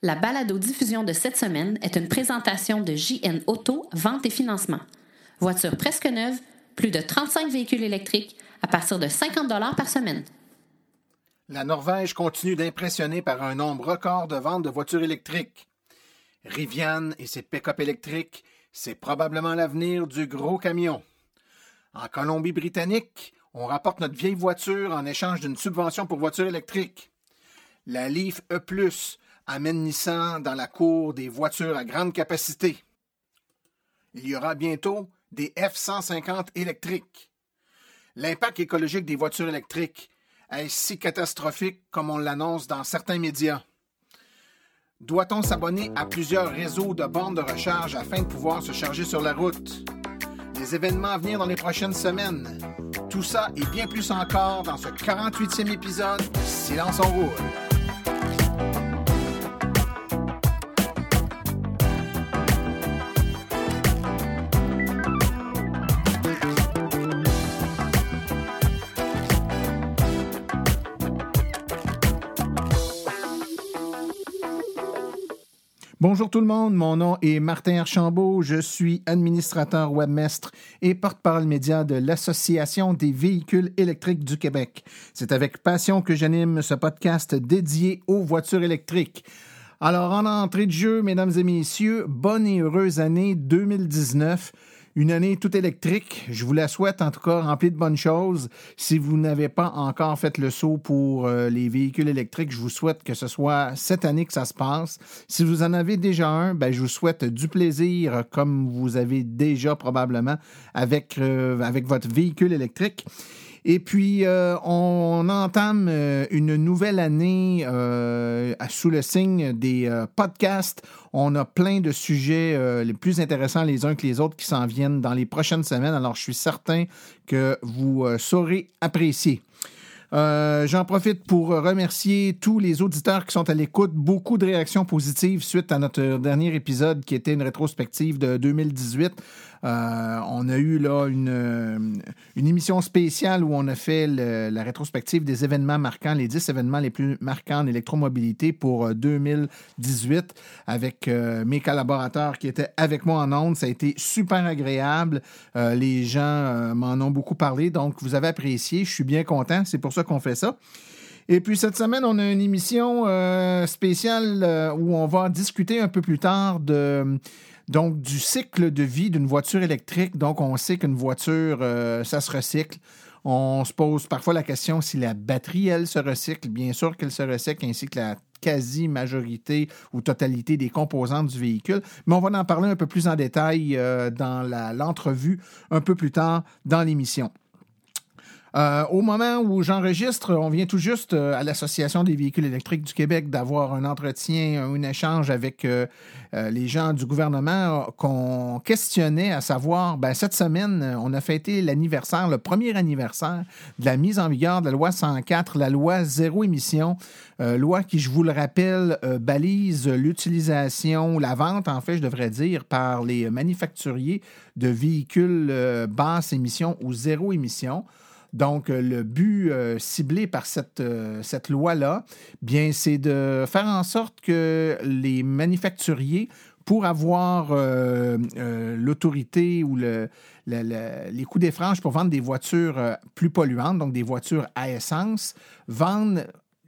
La balado-diffusion de cette semaine est une présentation de JN Auto, vente et financement. Voiture presque neuve, plus de 35 véhicules électriques à partir de 50 par semaine. La Norvège continue d'impressionner par un nombre record de ventes de voitures électriques. Rivian et ses pick-up électriques, c'est probablement l'avenir du gros camion. En Colombie-Britannique, on rapporte notre vieille voiture en échange d'une subvention pour voiture électrique. La Leaf E+, amène dans la cour des voitures à grande capacité. Il y aura bientôt des F-150 électriques. L'impact écologique des voitures électriques est si catastrophique comme on l'annonce dans certains médias. Doit-on s'abonner à plusieurs réseaux de bornes de recharge afin de pouvoir se charger sur la route? Des événements à venir dans les prochaines semaines. Tout ça et bien plus encore dans ce 48e épisode de Silence en roule. Bonjour tout le monde, mon nom est Martin Archambault, je suis administrateur webmestre et porte-parole média de l'Association des véhicules électriques du Québec. C'est avec passion que j'anime ce podcast dédié aux voitures électriques. Alors en entrée de jeu, mesdames et messieurs, bonne et heureuse année 2019 une année toute électrique. Je vous la souhaite en tout cas remplie de bonnes choses. Si vous n'avez pas encore fait le saut pour euh, les véhicules électriques, je vous souhaite que ce soit cette année que ça se passe. Si vous en avez déjà un, ben, je vous souhaite du plaisir comme vous avez déjà probablement avec, euh, avec votre véhicule électrique. Et puis, euh, on, entame euh, une nouvelle année euh, sous le signe des podcasts. On a plein de sujets les plus intéressants les uns que les autres qui s'en viennent dans les prochaines semaines. Alors, je suis certain que vous saurez apprécier. J'en profite pour remercier tous les auditeurs qui sont à l'écoute. Beaucoup de réactions positives suite à notre dernier épisode qui était une rétrospective de 2018. Euh, on a eu là une, euh, émission spéciale où on a fait la rétrospective des événements marquants, les 10 événements les plus marquants en électromobilité pour 2018 euh, avec mes collaborateurs qui étaient avec moi en ondes. Ça a été super agréable. les gens m'en ont beaucoup parlé, donc vous avez apprécié. Je suis bien content. C'est pour ça qu'on fait ça. Et puis cette semaine, on a une émission spéciale où on va discuter un peu plus tard de donc, du cycle de vie d'une voiture électrique. Donc, on sait qu'une voiture, euh, ça se recycle. On se pose parfois la question si la batterie, elle, se recycle. Bien sûr qu'elle se recycle, ainsi que la quasi-majorité ou totalité des composantes du véhicule. Mais on va en parler un peu plus en détail euh, dans l'entrevue un peu plus tard dans l'émission. Euh, au moment où j'enregistre, on vient tout juste euh, à l'Association des véhicules électriques du Québec d'avoir un entretien, un échange avec euh, les gens du gouvernement qu'on questionnait à savoir, ben, cette semaine, on a fêté l'anniversaire, le premier anniversaire de la mise en vigueur de la loi 104, la loi zéro émission, loi qui, je vous le rappelle, balise l'utilisation, la vente, en fait, je devrais dire, par les manufacturiers de véhicules basse émission ou zéro émission. Donc, euh, le but euh, ciblé par cette, euh, cette loi-là, bien, c'est de faire en sorte que les manufacturiers, pour avoir l'autorité ou le, les coûts des franges pour vendre des voitures plus polluantes, donc des voitures à essence, vendent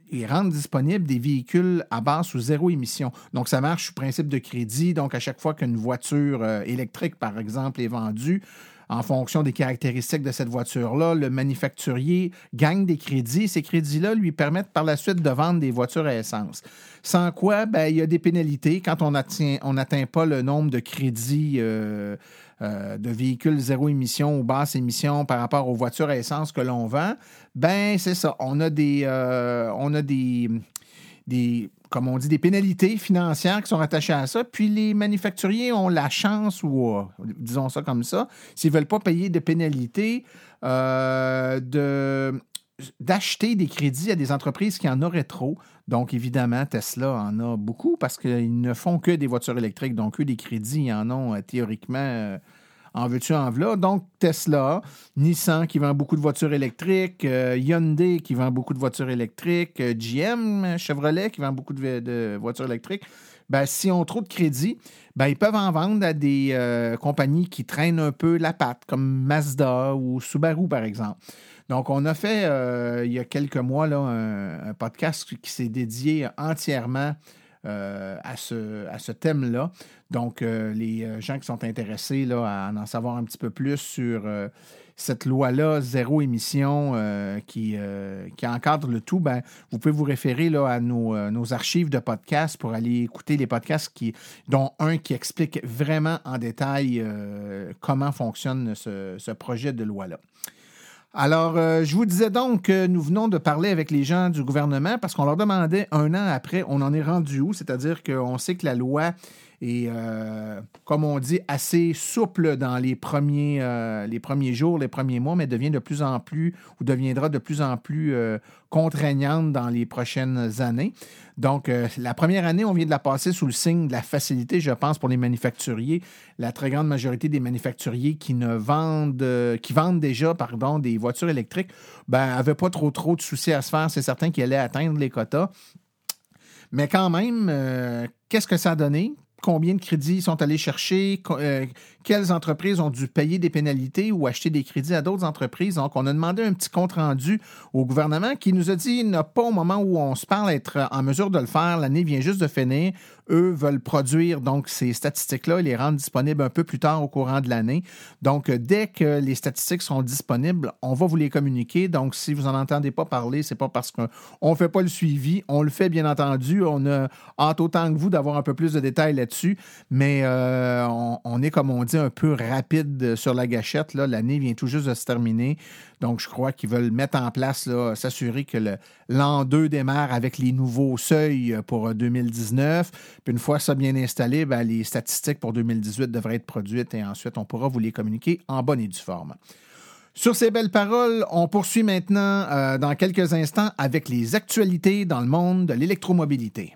et rendent disponibles des véhicules à base ou zéro émission. Donc, ça marche sous principe de crédit. Donc, à chaque fois qu'une voiture électrique, par exemple, est vendue, en fonction des caractéristiques de cette voiture-là, le manufacturier gagne des crédits. Ces crédits-là lui permettent par la suite de vendre des voitures à essence. Sans quoi, ben, il y a des pénalités quand on n'atteint pas le nombre de crédits euh, euh, de véhicules zéro émission ou basse émission par rapport aux voitures à essence que l'on vend. Ben, c'est ça. On a des, euh, on a des comme on dit, des pénalités financières qui sont attachées à ça. Puis les manufacturiers ont la chance, ou euh, disons ça comme ça, s'ils ne veulent pas payer de pénalités, euh, d'acheter des crédits à des entreprises qui en auraient trop. Donc, évidemment, Tesla en a beaucoup parce qu'ils ne font que des voitures électriques. Donc, eux, des crédits, ils en ont euh, théoriquement en veux-tu, en voilà. Donc, Tesla, Nissan qui vend beaucoup de voitures électriques, euh, Hyundai qui vend beaucoup de voitures électriques, euh, GM, Chevrolet qui vend beaucoup de, voitures électriques. Ben, si on trop de crédit, ben, ils peuvent en vendre à des euh, compagnies qui traînent un peu la patte, comme Mazda ou Subaru, par exemple. Donc, on a fait, il y a quelques mois, là, un podcast qui s'est dédié entièrement euh, à ce, à ce thème-là. Donc, euh, les euh, gens qui sont intéressés là, à en savoir un petit peu plus sur cette loi-là, zéro émission, qui, qui encadre le tout, ben, vous pouvez vous référer là, à nos, nos, archives de podcasts pour aller écouter les podcasts, qui, dont un qui explique vraiment en détail comment fonctionne ce, ce projet de loi-là. Alors, euh, je vous disais donc que nous venons de parler avec les gens du gouvernement parce qu'on leur demandait un an après, on en est rendu où? C'est-à-dire qu'on sait que la loi est, euh, comme on dit, assez souple dans les premiers, euh, les premiers jours, les premiers mois, mais devient de plus en plus ou deviendra de plus en plus contraignante dans les prochaines années. Donc, euh, la première année, on vient de la passer sous le signe de la facilité, je pense, pour les manufacturiers. La très grande majorité des manufacturiers qui ne vendent, euh, qui vendent déjà, pardon, des voitures électriques, ben, pas trop, trop de soucis à se faire. C'est certain qu'ils allaient atteindre les quotas. Mais quand même, euh, qu'est-ce que ça a donné? Combien de crédits sont allés chercher, euh, quelles entreprises ont dû payer des pénalités ou acheter des crédits à d'autres entreprises. Donc, on a demandé un petit compte rendu au gouvernement qui nous a dit il n'a pas au moment où on se parle être en mesure de le faire. L'année vient juste de finir eux veulent produire donc ces statistiques-là et les rendre disponibles un peu plus tard au courant de l'année. Donc, euh, dès que les statistiques sont disponibles, on va vous les communiquer. Donc, si vous n'en entendez pas parler, c'est pas parce qu'on ne fait pas le suivi. On le fait, bien entendu. On a hâte autant que vous d'avoir un peu plus de détails là-dessus. Mais euh, on, est, comme on dit, un peu rapide sur la gâchette. L'année vient tout juste de se terminer. Donc, je crois qu'ils veulent mettre en place, s'assurer que l'an 2 démarre avec les nouveaux seuils pour 2019. Puis une fois ça bien installé, ben, les statistiques pour 2018 devraient être produites et ensuite on pourra vous les communiquer en bonne et due forme. Sur ces belles paroles, on poursuit maintenant euh, dans quelques instants avec les actualités dans le monde de l'électromobilité.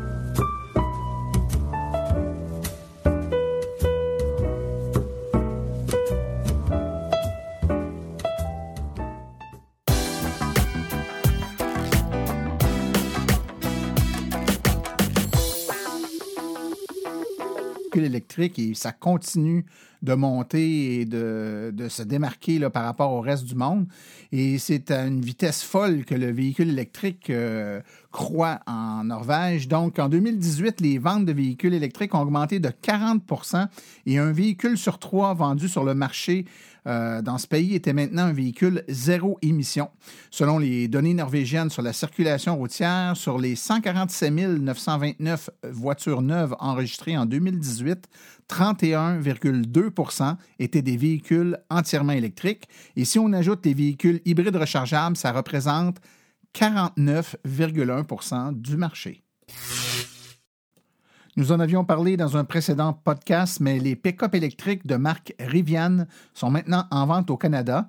Et ça continue de monter et de, se démarquer par rapport au reste du monde. Et c'est à une vitesse folle que le véhicule électrique euh, croît en Norvège. Donc, en 2018, les ventes de véhicules électriques ont augmenté de 40% et un véhicule sur trois vendu sur le marché euh, dans ce pays était maintenant un véhicule zéro émission. Selon les données norvégiennes sur la circulation routière, sur les 147 929 voitures neuves enregistrées en 2018, 31,2 étaient des véhicules entièrement électriques. Et si on ajoute les véhicules hybrides rechargeables, ça représente 49,1% du marché. Nous en avions parlé dans un précédent podcast, mais les pick-up électriques de marque Rivian sont maintenant en vente au Canada.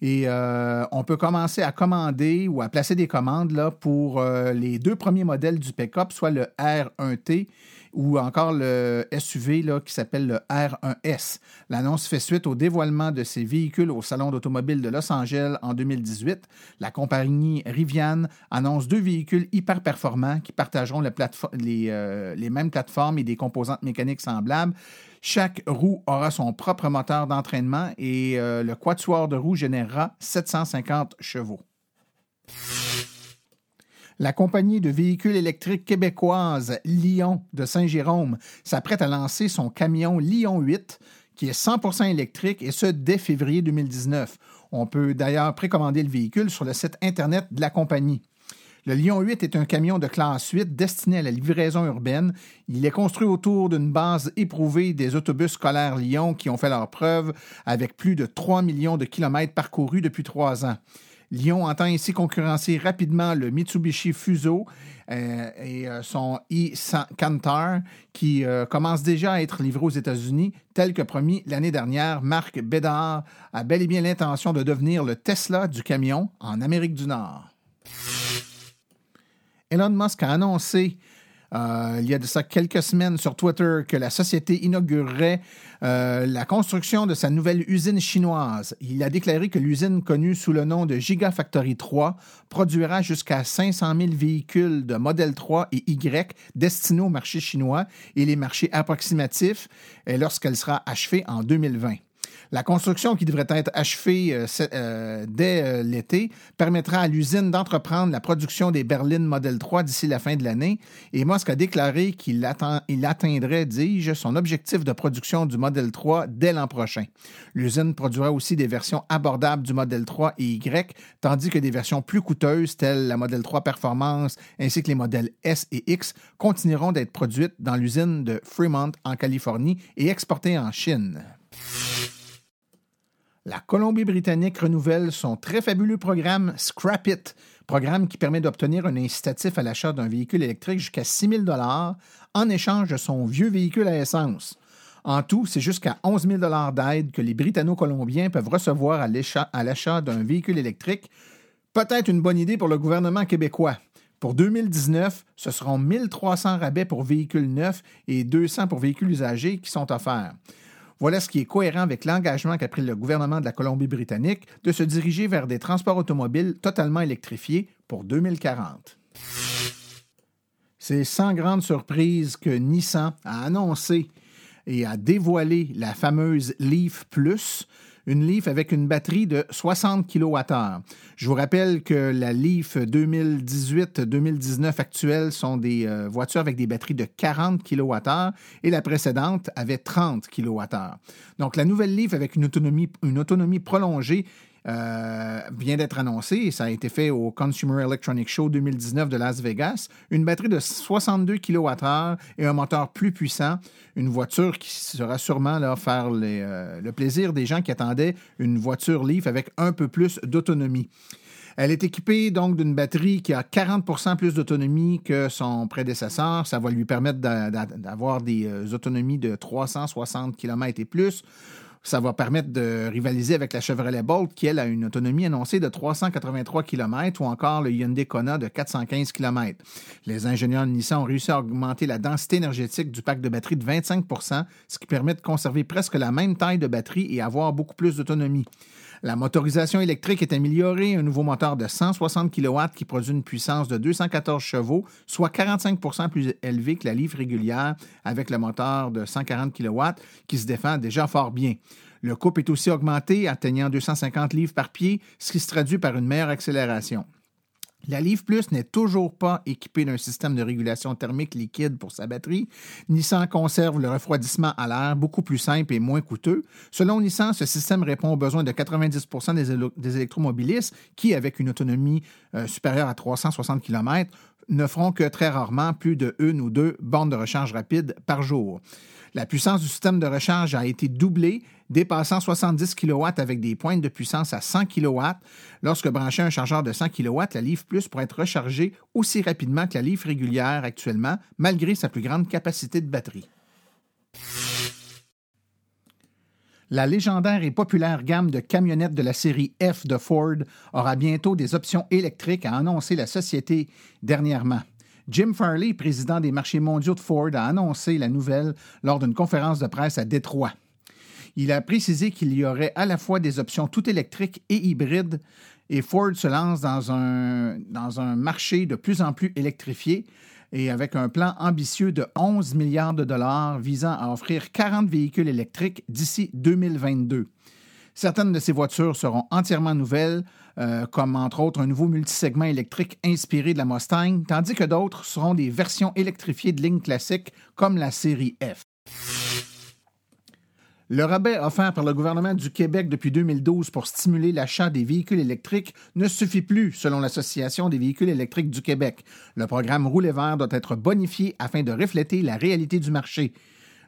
Et euh, on peut commencer à commander ou à placer des commandes là, pour euh, les deux premiers modèles du pick-up, soit le R1T ou encore le SUV qui s'appelle le R1S. L'annonce fait suite au dévoilement de ces véhicules au Salon d'automobile de Los Angeles en 2018. La compagnie Rivian annonce deux véhicules hyper performants qui partageront les, euh, les mêmes plateformes et des composantes mécaniques semblables. Chaque roue aura son propre moteur d'entraînement et euh, le quatuor de roues générera 750 chevaux. La compagnie de véhicules électriques québécoise Lyon de Saint-Jérôme s'apprête à lancer son camion Lyon 8 qui est 100% électrique et ce dès février 2019. On peut d'ailleurs précommander le véhicule sur le site Internet de la compagnie. Le Lion 8 est un camion de classe 8 destiné à la livraison urbaine. Il est construit autour d'une base éprouvée des autobus scolaires Lyon qui ont fait leur preuve avec plus de 3 millions de kilomètres parcourus depuis trois ans. Lyon entend ainsi concurrencer rapidement le Mitsubishi Fuso euh, et euh, son e-Cantar qui euh, commence déjà à être livré aux États-Unis, tel que promis l'année dernière. Marc Bédard a bel et bien l'intention de devenir le Tesla du camion en Amérique du Nord. Elon Musk a annoncé euh, il y a de ça quelques semaines sur Twitter que la société inaugurerait euh, la construction de sa nouvelle usine chinoise. Il a déclaré que l'usine connue sous le nom de Gigafactory 3 produira jusqu'à 500 000 véhicules de modèle 3 et Y destinés au marché chinois et les marchés approximatifs lorsqu'elle sera achevée en 2020. La construction qui devrait être achevée euh, euh, dès euh, l'été permettra à l'usine d'entreprendre la production des berlines Model 3 d'ici la fin de l'année et Musk a déclaré qu'il atteindrait, dis-je, son objectif de production du Model 3 dès l'an prochain. L'usine produira aussi des versions abordables du Model 3 et Y, tandis que des versions plus coûteuses telles la Model 3 Performance ainsi que les modèles S et X continueront d'être produites dans l'usine de Fremont en Californie et exportées en Chine. La Colombie-Britannique renouvelle son très fabuleux programme Scrap It, programme qui permet d'obtenir un incitatif à l'achat d'un véhicule électrique jusqu'à 6 000 en échange de son vieux véhicule à essence. En tout, c'est jusqu'à 11 000 d'aide que les Britanno-Colombiens peuvent recevoir à l'achat d'un véhicule électrique. Peut-être une bonne idée pour le gouvernement québécois. Pour 2019, ce seront 1300 rabais pour véhicules neufs et 200 pour véhicules usagés qui sont offerts. Voilà ce qui est cohérent avec l'engagement qu'a pris le gouvernement de la Colombie-Britannique de se diriger vers des transports automobiles totalement électrifiés pour 2040. C'est sans grande surprise que Nissan a annoncé et a dévoilé la fameuse Leaf Plus, une Leaf avec une batterie de 60 kWh. Je vous rappelle que la Leaf 2018-2019 actuelle sont des euh, voitures avec des batteries de 40 kWh et la précédente avait 30 kWh. Donc la nouvelle Leaf avec une autonomie, une autonomie prolongée euh, vient d'être annoncé, ça a été fait au Consumer Electronics Show 2019 de Las Vegas, une batterie de 62 kWh et un moteur plus puissant, une voiture qui sera sûrement là, faire euh, le plaisir des gens qui attendaient une voiture Leaf avec un peu plus d'autonomie. Elle est équipée donc d'une batterie qui a 40% plus d'autonomie que son prédécesseur. Ça va lui permettre d'avoir des euh, autonomies de 360 km et plus. Ça va permettre de rivaliser avec la Chevrolet Bolt, qui, elle, a une autonomie annoncée de 383 km, ou encore le Hyundai Kona de 415 km. Les ingénieurs de Nissan ont réussi à augmenter la densité énergétique du pack de batterie de 25% ce qui permet de conserver presque la même taille de batterie et avoir beaucoup plus d'autonomie. La motorisation électrique est améliorée, un nouveau moteur de 160 kW qui produit une puissance de 214 chevaux, soit 45% plus élevé que la livre régulière avec le moteur de 140 kW qui se défend déjà fort bien. Le couple est aussi augmenté, atteignant 250 livres par pied, ce qui se traduit par une meilleure accélération. La Leaf Plus n'est toujours pas équipée d'un système de régulation thermique liquide pour sa batterie. Nissan conserve le refroidissement à l'air beaucoup plus simple et moins coûteux. Selon Nissan, ce système répond aux besoins de 90% des, électromobilistes qui, avec une autonomie euh, supérieure à 360 km, ne feront que très rarement plus de une ou deux bornes de recharge rapide par jour. La puissance du système de recharge a été doublée, dépassant 70 kW avec des pointes de puissance à 100 kW. Lorsque branché un chargeur de 100 kW, la Leaf Plus pourrait être rechargée aussi rapidement que la Leaf régulière actuellement, malgré sa plus grande capacité de batterie. La légendaire et populaire gamme de camionnettes de la série F de Ford aura bientôt des options électriques, a annoncé la société dernièrement. Jim Farley, président des marchés mondiaux de Ford, a annoncé la nouvelle lors d'une conférence de presse à Détroit. Il a précisé qu'il y aurait à la fois des options tout électriques et hybrides et Ford se lance dans un, dans un marché de plus en plus électrifié et avec un plan ambitieux de 11 milliards de dollars visant à offrir 40 véhicules électriques d'ici 2022. Certaines de ces voitures seront entièrement nouvelles, euh, comme entre autres un nouveau multisegment électrique inspiré de la Mustang, tandis que d'autres seront des versions électrifiées de lignes classiques comme la série F. Le rabais offert par le gouvernement du Québec depuis 2012 pour stimuler l'achat des véhicules électriques ne suffit plus, selon l'Association des véhicules électriques du Québec. Le programme Rouler vert doit être bonifié afin de refléter la réalité du marché.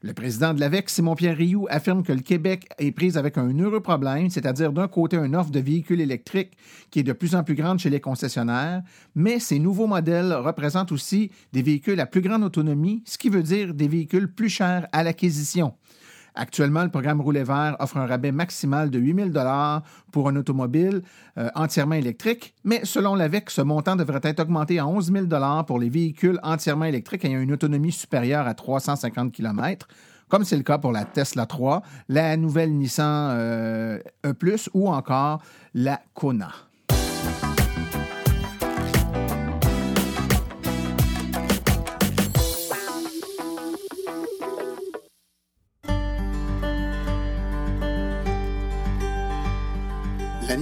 Le président de l'AVEC, Simon-Pierre Rioux, affirme que le Québec est pris avec un heureux problème, c'est-à-dire d'un côté une offre de véhicules électriques qui est de plus en plus grande chez les concessionnaires, mais ces nouveaux modèles représentent aussi des véhicules à plus grande autonomie, ce qui veut dire des véhicules plus chers à l'acquisition. Actuellement, le programme Roulet vert offre un rabais maximal de 8 000 pour un automobile euh, entièrement électrique, mais selon l'AVEC, ce montant devrait être augmenté à 11 000 pour les véhicules entièrement électriques ayant une autonomie supérieure à 350 km comme c'est le cas pour la Tesla 3, la nouvelle Nissan euh, E ⁇ ou encore la Kona.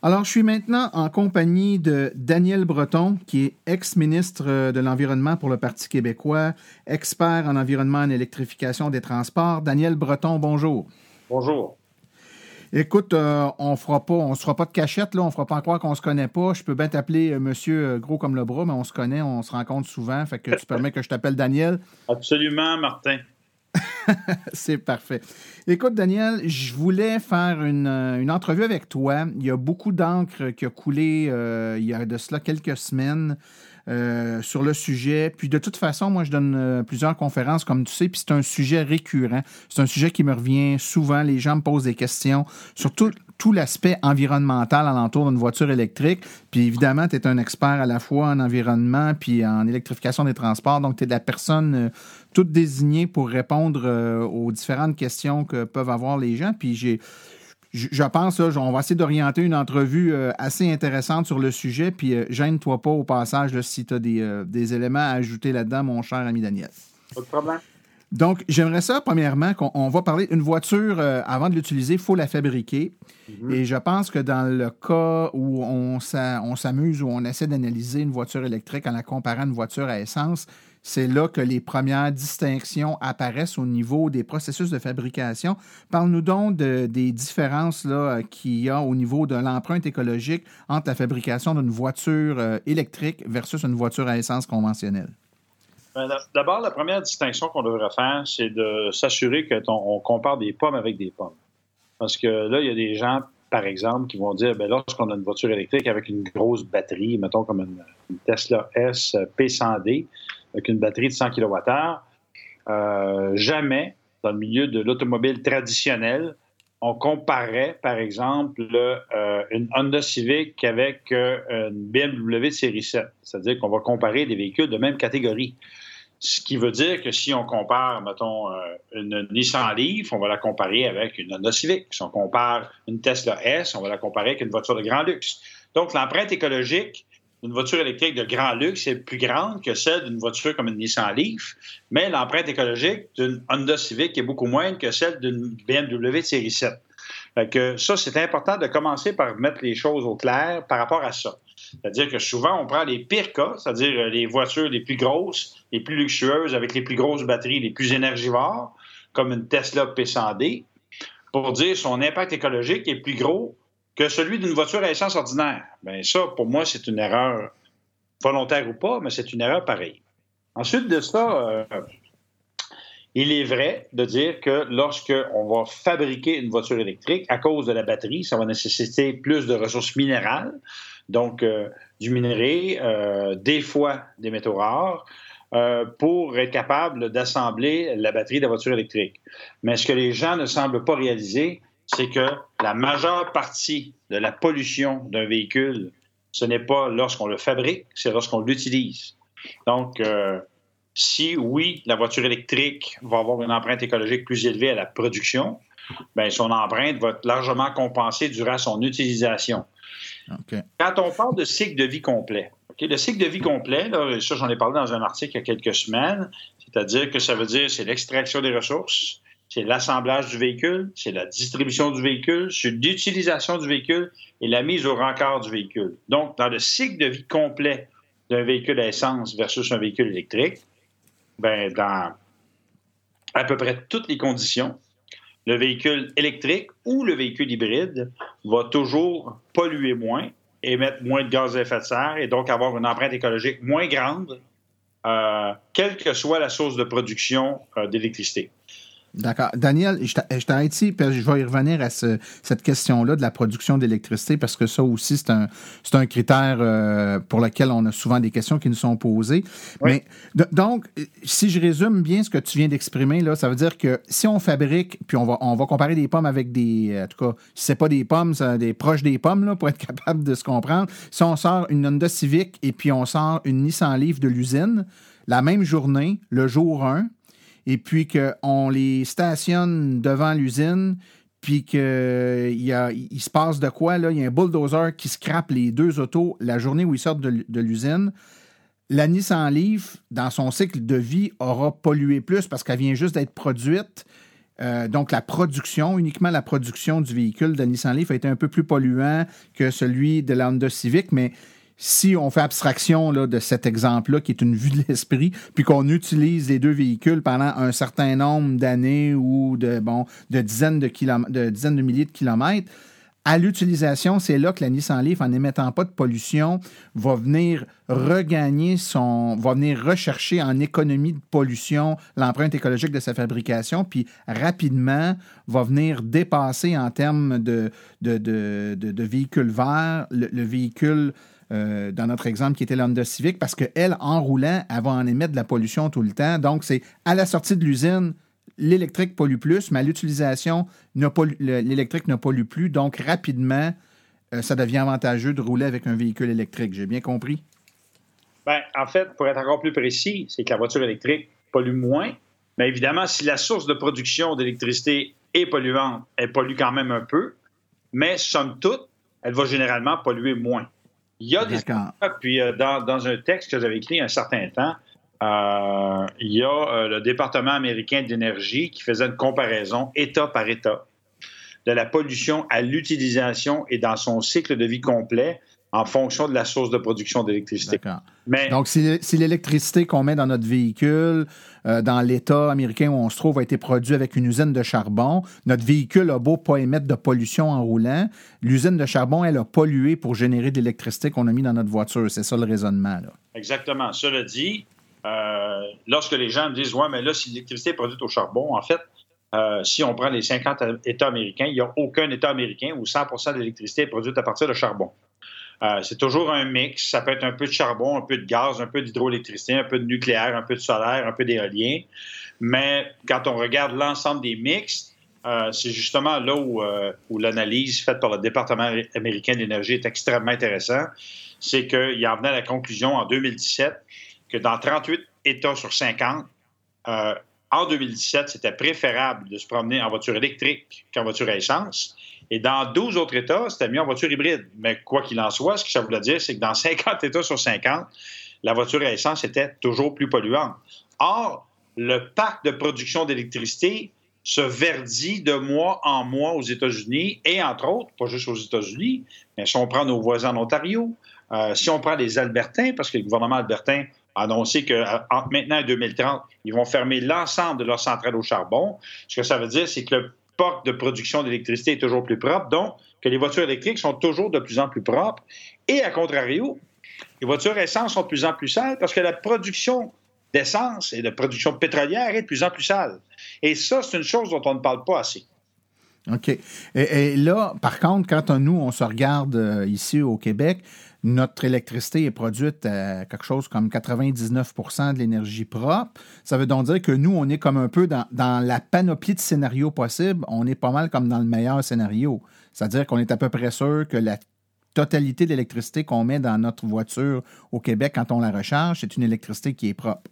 Alors, je suis maintenant en compagnie de Daniel Breton, qui est ex-ministre de l'Environnement pour le Parti québécois, expert en environnement et en électrification des transports. Daniel Breton, bonjour. Bonjour. Écoute, euh, on fera pas, on se fera pas de cachette, là, on fera pas croire qu'on se connaît pas. Je peux bien t'appeler euh, monsieur euh, gros comme le bras, mais on se connaît, on se rencontre souvent. Fait que tu permets que je t'appelle Daniel. Absolument, Martin. C'est parfait. Écoute, Daniel, je voulais faire une, une, entrevue avec toi. Il y a beaucoup d'encre qui a coulé euh, il y a de cela quelques semaines euh, sur le sujet. Puis de toute façon, moi, je donne euh, plusieurs conférences, comme tu sais, puis c'est un sujet récurrent. C'est un sujet qui me revient souvent. Les gens me posent des questions sur tout, tout l'aspect environnemental alentour d'une voiture électrique. Puis évidemment, tu es un expert à la fois en environnement puis en électrification des transports. Donc, tu es la personne euh, toute désignée pour répondre euh, aux différentes questions que peuvent avoir les gens. Puis j'ai je pense, on va essayer d'orienter une entrevue euh, assez intéressante sur le sujet. Puis gêne-toi pas au passage si tu as des, des, éléments à ajouter là-dedans, mon cher ami Daniel. Pas de problème. Donc, j'aimerais ça, premièrement, qu'on va parler d'une voiture, euh, avant de l'utiliser, il faut la fabriquer. Mhm. Et je pense que dans le cas où on s'amuse, où on essaie d'analyser une voiture électrique en la comparant à une voiture à essence, c'est là que les premières distinctions apparaissent au niveau des processus de fabrication. Parle-nous donc des différences qu'il y a au niveau de l'empreinte écologique entre la fabrication d'une voiture euh, électrique versus une voiture à essence conventionnelle. Ben, d'abord, la première distinction qu'on devrait faire, c'est de s'assurer qu'on compare des pommes avec des pommes. Parce que là, il y a des gens, par exemple, qui vont dire, ben, lorsqu'on a une voiture électrique avec une grosse batterie, mettons comme une, Tesla S P100D, avec une batterie de 100 kWh, euh, jamais, dans le milieu de l'automobile traditionnel, on comparait, par exemple, euh, une Honda Civic avec euh, une BMW série 7. C'est-à-dire qu'on va comparer des véhicules de même catégorie. Ce qui veut dire que si on compare, mettons, euh, une Nissan Leaf, on va la comparer avec une Honda Civic. Si on compare une Tesla S, on va la comparer avec une voiture de grand luxe. Donc, l'empreinte écologique d'une voiture électrique de grand luxe est plus grande que celle d'une voiture comme une Nissan Leaf, mais l'empreinte écologique d'une Honda Civic est beaucoup moindre que celle d'une BMW série 7. Fait que ça, c'est important de commencer par mettre les choses au clair par rapport à ça. C'est-à-dire que souvent, on prend les pires cas, c'est-à-dire les voitures les plus grosses, les plus luxueuses, avec les plus grosses batteries, les plus énergivores, comme une Tesla P100D, pour dire son impact écologique est plus gros que celui d'une voiture à essence ordinaire. Bien, ça, pour moi, c'est une erreur volontaire ou pas, mais c'est une erreur pareille. Ensuite de ça, euh, il est vrai de dire que lorsqu'on va fabriquer une voiture électrique, à cause de la batterie, ça va nécessiter plus de ressources minérales, donc euh, du minerai, euh, des fois des métaux rares, euh, pour être capable d'assembler la batterie de la voiture électrique. Mais ce que les gens ne semblent pas réaliser, c'est que la majeure partie de la pollution d'un véhicule, ce n'est pas lorsqu'on le fabrique, c'est lorsqu'on l'utilise. Donc, si oui, la voiture électrique va avoir une empreinte écologique plus élevée à la production, bien, son empreinte va être largement compensée durant son utilisation. Quand on parle de cycle de vie complet, le cycle de vie complet, ça j'en ai parlé dans un article il y a quelques semaines, c'est-à-dire que ça veut dire c'est l'extraction des ressources, c'est l'assemblage du véhicule, c'est la distribution du véhicule, c'est l'utilisation du véhicule et la mise au rencard du véhicule. Donc, dans le cycle de vie complet d'un véhicule à essence versus un véhicule électrique, ben, dans à peu près toutes les conditions, le véhicule électrique ou le véhicule hybride va toujours polluer moins, émettre moins de gaz à effet de serre et donc avoir une empreinte écologique moins grande, euh, quelle que soit la source de production euh, d'électricité. D'accord. Daniel, je t'arrête ici, puis je vais y revenir à cette question-là de la production d'électricité, parce que ça aussi, c'est un, un critère euh, pour lequel on a souvent des questions qui nous sont posées. Mais donc, si je résume bien ce que tu viens d'exprimer, là, ça veut dire que si on fabrique, puis on va, on va comparer des pommes avec des, en tout cas, si c'est pas des pommes, c'est des proches des pommes, là, pour être capable de se comprendre. Si on sort une Honda Civic et puis on sort une Nissan Leaf de l'usine, la même journée, le jour 1, et puis qu'on les stationne devant l'usine, puis qu'il il se passe de quoi, il y a un bulldozer qui scrape les deux autos la journée où ils sortent de, l'usine. La Nissan Leaf, dans son cycle de vie, aura pollué plus parce qu'elle vient juste d'être produite. Euh, donc, la production, uniquement la production du véhicule de Nissan Leaf a été un peu plus polluant que celui de la Honda Civic, mais si on fait abstraction là, de cet exemple-là, qui est une vue de l'esprit, puis qu'on utilise les deux véhicules pendant un certain nombre d'années ou de, bon, de, dizaines de, de dizaines de milliers de kilomètres, à l'utilisation, c'est là que la Nissan Leaf, en n'émettant pas de pollution, va venir regagner son, va venir rechercher en économie de pollution l'empreinte écologique de sa fabrication, puis rapidement va venir dépasser en termes de, de, de, de, véhicules verts le véhicule euh, dans notre exemple qui était l'Honda Civic, parce qu'elle, en roulant, elle va en émettre de la pollution tout le temps. Donc, c'est à la sortie de l'usine, l'électrique pollue plus, mais à l'utilisation, l'électrique ne pollue plus. Donc, rapidement, euh, ça devient avantageux de rouler avec un véhicule électrique. J'ai bien compris? Bien, en fait, pour être encore plus précis, c'est que la voiture électrique pollue moins. Mais évidemment, si la source de production d'électricité est polluante, elle pollue quand même un peu. Mais somme toute, elle va généralement polluer moins. Il y a des puis euh, dans, un texte que j'avais écrit il y a un certain temps, euh, il y a euh, le département américain d'énergie qui faisait une comparaison État par État de la pollution à l'utilisation et dans son cycle de vie complet en fonction de la source de production d'électricité. Donc, si, l'électricité qu'on met dans notre véhicule, euh, dans l'État américain où on se trouve, a été produit avec une usine de charbon, notre véhicule a beau pas émettre de pollution en roulant, l'usine de charbon, elle a pollué pour générer de l'électricité qu'on a mis dans notre voiture. C'est ça le raisonnement. Là. Exactement. Cela dit, euh, lorsque les gens disent, ouais, mais là, si l'électricité est produite au charbon, en fait, euh, si on prend les 50 États américains, il n'y a aucun État américain où 100% de l'électricité est produite à partir de charbon. Euh, c'est toujours un mix. Ça peut être un peu de charbon, un peu de gaz, un peu d'hydroélectricité, un peu de nucléaire, un peu de solaire, un peu d'éolien. Mais quand on regarde l'ensemble des mix, c'est justement là euh, où, l'analyse faite par le département américain d'énergie est extrêmement intéressante. C'est qu'il en venait à la conclusion en 2017 que dans 38 États sur 50, en 2017, c'était préférable de se promener en voiture électrique qu'en voiture à essence. Et dans 12 autres États, c'était mieux en voiture hybride. Mais quoi qu'il en soit, ce que ça voulait dire, c'est que dans 50 États sur 50, la voiture à essence était toujours plus polluante. Or, le parc de production d'électricité se verdit de mois en mois aux États-Unis et, entre autres, pas juste aux États-Unis, mais si on prend nos voisins en Ontario, Euh, si on prend les Albertains, parce que le gouvernement albertain a annoncé qu'entre maintenant et 2030, ils vont fermer l'ensemble de leurs centrales au charbon, ce que ça veut dire, c'est que le port de production d'électricité est toujours plus propre, donc que les voitures électriques sont toujours de plus en plus propres. Et à contrario, les voitures essence sont de plus en plus sales parce que la production d'essence et de production pétrolière est de plus en plus sale. Et ça, c'est une chose dont on ne parle pas assez. OK. Et, là, par contre, quand nous, on se regarde euh, ici au Québec, notre électricité est produite à quelque chose comme 99% de l'énergie propre. Ça veut donc dire que nous, on est comme un peu dans, la panoplie de scénarios possibles. On est pas mal comme dans le meilleur scénario. C'est-à-dire qu'on est à peu près sûr que la totalité de l'électricité qu'on met dans notre voiture au Québec quand on la recharge, c'est une électricité qui est propre.